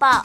报。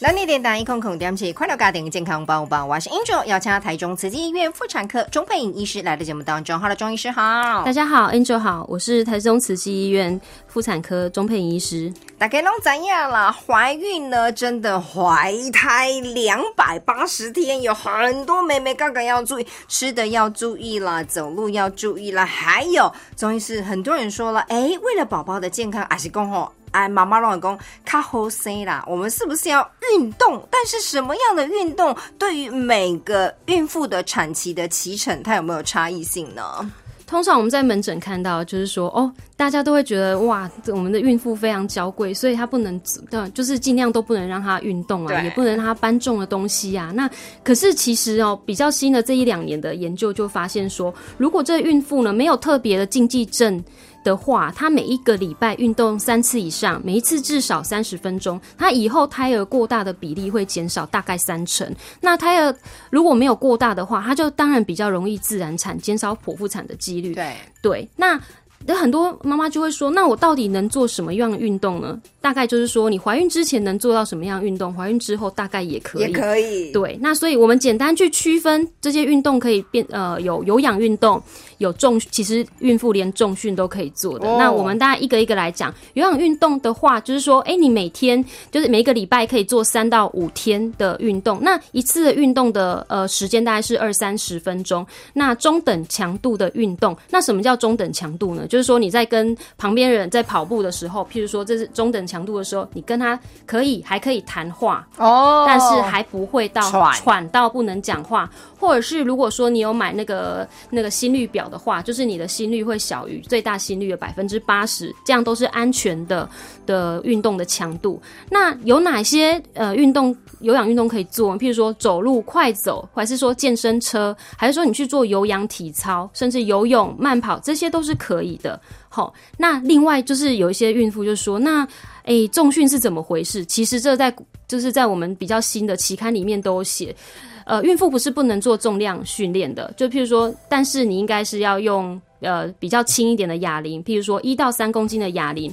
南地电台一空空点起快乐家庭健康包包，我是 Angel，邀请台中慈济医院妇产科钟佩颖医师来到节目当中。Hello，钟医师好，大家好，Angel 好，我是台中慈济医院妇产科钟佩颖医师。大家拢怎样啦？怀孕呢，真的怀胎两百八十天，有很多妹妹刚刚要注意，吃的要注意了，走路要注意了，还有钟医师，很多人说了，哎，为了宝宝的健康，还是讲吼。哎，妈妈老公，卡好生啦！我们是不是要运动？但是什么样的运动对于每个孕妇的产期的脐程，它有没有差异性呢？通常我们在门诊看到，就是说，哦，大家都会觉得哇，我们的孕妇非常娇贵，所以她不能，就是尽量都不能让她运动啊，也不能让她搬重的东西啊。那可是其实哦，比较新的这一两年的研究就发现说，如果这孕妇呢没有特别的禁忌症。的话，他每一个礼拜运动三次以上，每一次至少三十分钟，他以后胎儿过大的比例会减少大概三成。那胎儿如果没有过大的话，他就当然比较容易自然产，减少剖腹产的几率。对对，那。那很多妈妈就会说：“那我到底能做什么样的运动呢？”大概就是说，你怀孕之前能做到什么样运动，怀孕之后大概也可以。也可以。对，那所以我们简单去区分这些运动，可以变呃有有氧运动，有重，其实孕妇连重训都可以做的。那我们大家一个一个来讲，有氧运动的话，就是说，哎，你每天就是每一个礼拜可以做三到五天的运动，那一次的运动的呃时间大概是二三十分钟。那中等强度的运动，那什么叫中等强度呢？就是说你在跟旁边人在跑步的时候，譬如说这是中等强度的时候，你跟他可以还可以谈话哦，但是还不会到喘到不能讲话，或者是如果说你有买那个那个心率表的话，就是你的心率会小于最大心率的百分之八十，这样都是安全的的运动的强度。那有哪些呃运动有氧运动可以做？譬如说走路快走，还是说健身车，还是说你去做有氧体操，甚至游泳、慢跑，这些都是可以的。好，那另外就是有一些孕妇就说，那诶，重训是怎么回事？其实这在就是在我们比较新的期刊里面都有写，呃，孕妇不是不能做重量训练的，就譬如说，但是你应该是要用呃比较轻一点的哑铃，譬如说一到三公斤的哑铃，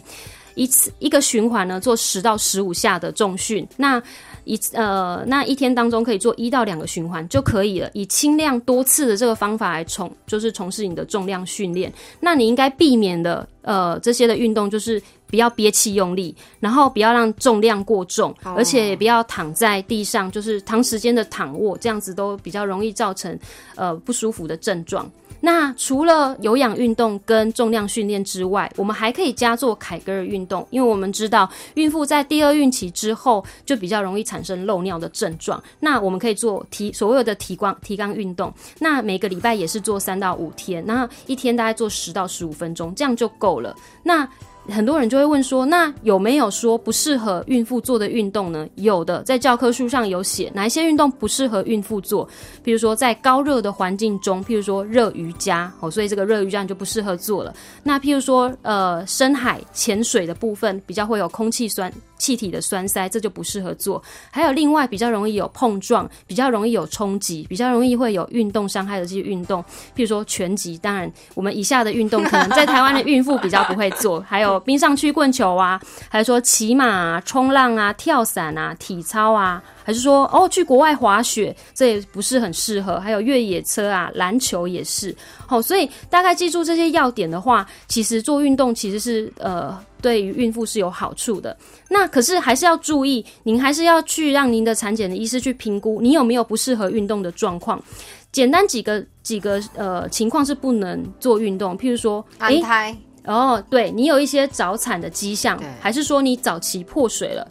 一次一个循环呢做十到十五下的重训，那。一呃，那一天当中可以做一到两个循环就可以了。以轻量多次的这个方法来从，就是从事你的重量训练。那你应该避免的呃这些的运动，就是不要憋气用力，然后不要让重量过重，而且也不要躺在地上，就是长时间的躺卧，这样子都比较容易造成呃不舒服的症状。那除了有氧运动跟重量训练之外，我们还可以加做凯格尔运动，因为我们知道孕妇在第二孕期之后就比较容易产生漏尿的症状。那我们可以做提所有的提光提肛运动，那每个礼拜也是做三到五天，那一天大概做十到十五分钟，这样就够了。那很多人就会问说，那有没有说不适合孕妇做的运动呢？有的，在教科书上有写哪一些运动不适合孕妇做，譬如说在高热的环境中，譬如说热瑜伽哦，所以这个热瑜伽就不适合做了。那譬如说，呃，深海潜水的部分比较会有空气酸。气体的栓塞，这就不适合做。还有另外比较容易有碰撞，比较容易有冲击，比较容易会有运动伤害的这些运动，譬如说拳击。当然，我们以下的运动可能在台湾的孕妇比较不会做。还有冰上曲棍球啊，还有说骑马、冲浪啊、跳伞啊、体操啊。还是说哦，去国外滑雪，这也不是很适合。还有越野车啊，篮球也是。好，所以大概记住这些要点的话，其实做运动其实是呃，对于孕妇是有好处的。那可是还是要注意，您还是要去让您的产检的医师去评估你有没有不适合运动的状况。简单几个几个呃情况是不能做运动，譬如说安胎哦，对你有一些早产的迹象，还是说你早期破水了。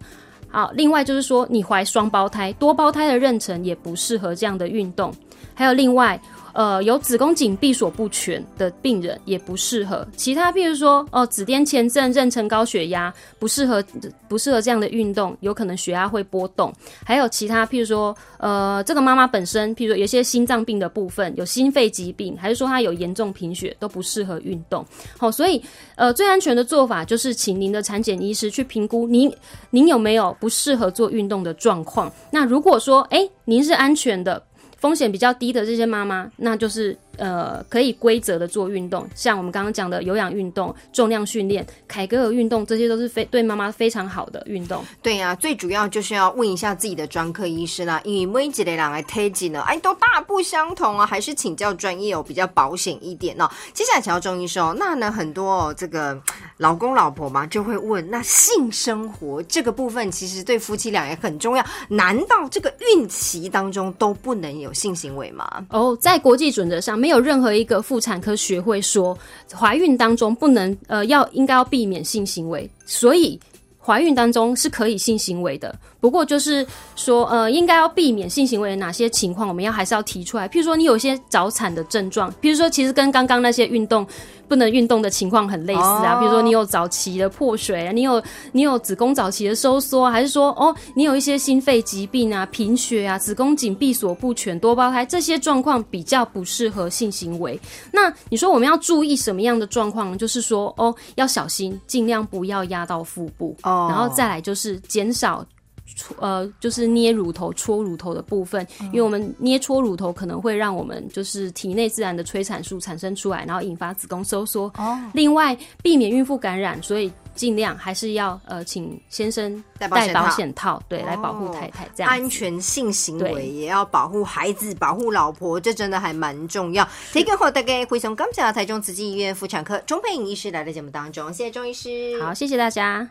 好，另外就是说，你怀双胞胎、多胞胎的妊娠也不适合这样的运动。还有另外。呃，有子宫颈闭锁不全的病人也不适合。其他，譬如说，哦，子癫前症、妊娠高血压不适合，不适合这样的运动，有可能血压会波动。还有其他，譬如说，呃，这个妈妈本身，譬如说，有些心脏病的部分，有心肺疾病，还是说她有严重贫血，都不适合运动。好，所以，呃，最安全的做法就是请您的产检医师去评估您，您有没有不适合做运动的状况。那如果说，哎，您是安全的。风险比较低的这些妈妈，那就是呃可以规则的做运动，像我们刚刚讲的有氧运动、重量训练、凯格尔运动，这些都是非对妈妈非常好的运动。对呀、最主要就是要问一下自己的专科医师啦，因为每一个人来推荐呢，哎，都大不相同啊，还是请教专业哦，比较保险一点哦。接下来请教钟医师哦，那呢很多、哦、这个老公老婆嘛就会问，那性生活这个部分其实对夫妻俩也很重要，难道这个孕期当中都不能有性行为吗？哦，在国际准则上，没有任何一个妇产科学会说怀孕当中不能呃要应该要避免性行为，所以怀孕当中是可以性行为的。不过就是说呃应该要避免性行为的哪些情况，我们要还是要提出来。譬如说你有些早产的症状，譬如说其实跟刚刚那些运动不能运动的情况很类似啊，哦比如说你有早期的破水啊，你有你有子宫早期的收缩啊，还是说哦你有一些心肺疾病啊、贫血啊、子宫颈闭锁不全、多胞胎这些状况比较不适合性行为。那你说我们要注意什么样的状况呢？就是说哦要小心，尽量不要压到腹部，哦然后再来就是减少。呃，就是捏乳头、搓乳头的部分，因为我们捏搓乳头可能会让我们就是体内自然的催产素产生出来，然后引发子宫收缩。哦，另外，避免孕妇感染，所以尽量还是要呃，请先生戴保险套保险套，对，来保护太太这样子。安全性行为也要保护孩子、保护老婆，这真的还蛮重要。提供后大概会从刚讲台中慈济医院妇产科钟佩颖医师来的节目当中，谢谢钟医师。好，谢谢大家。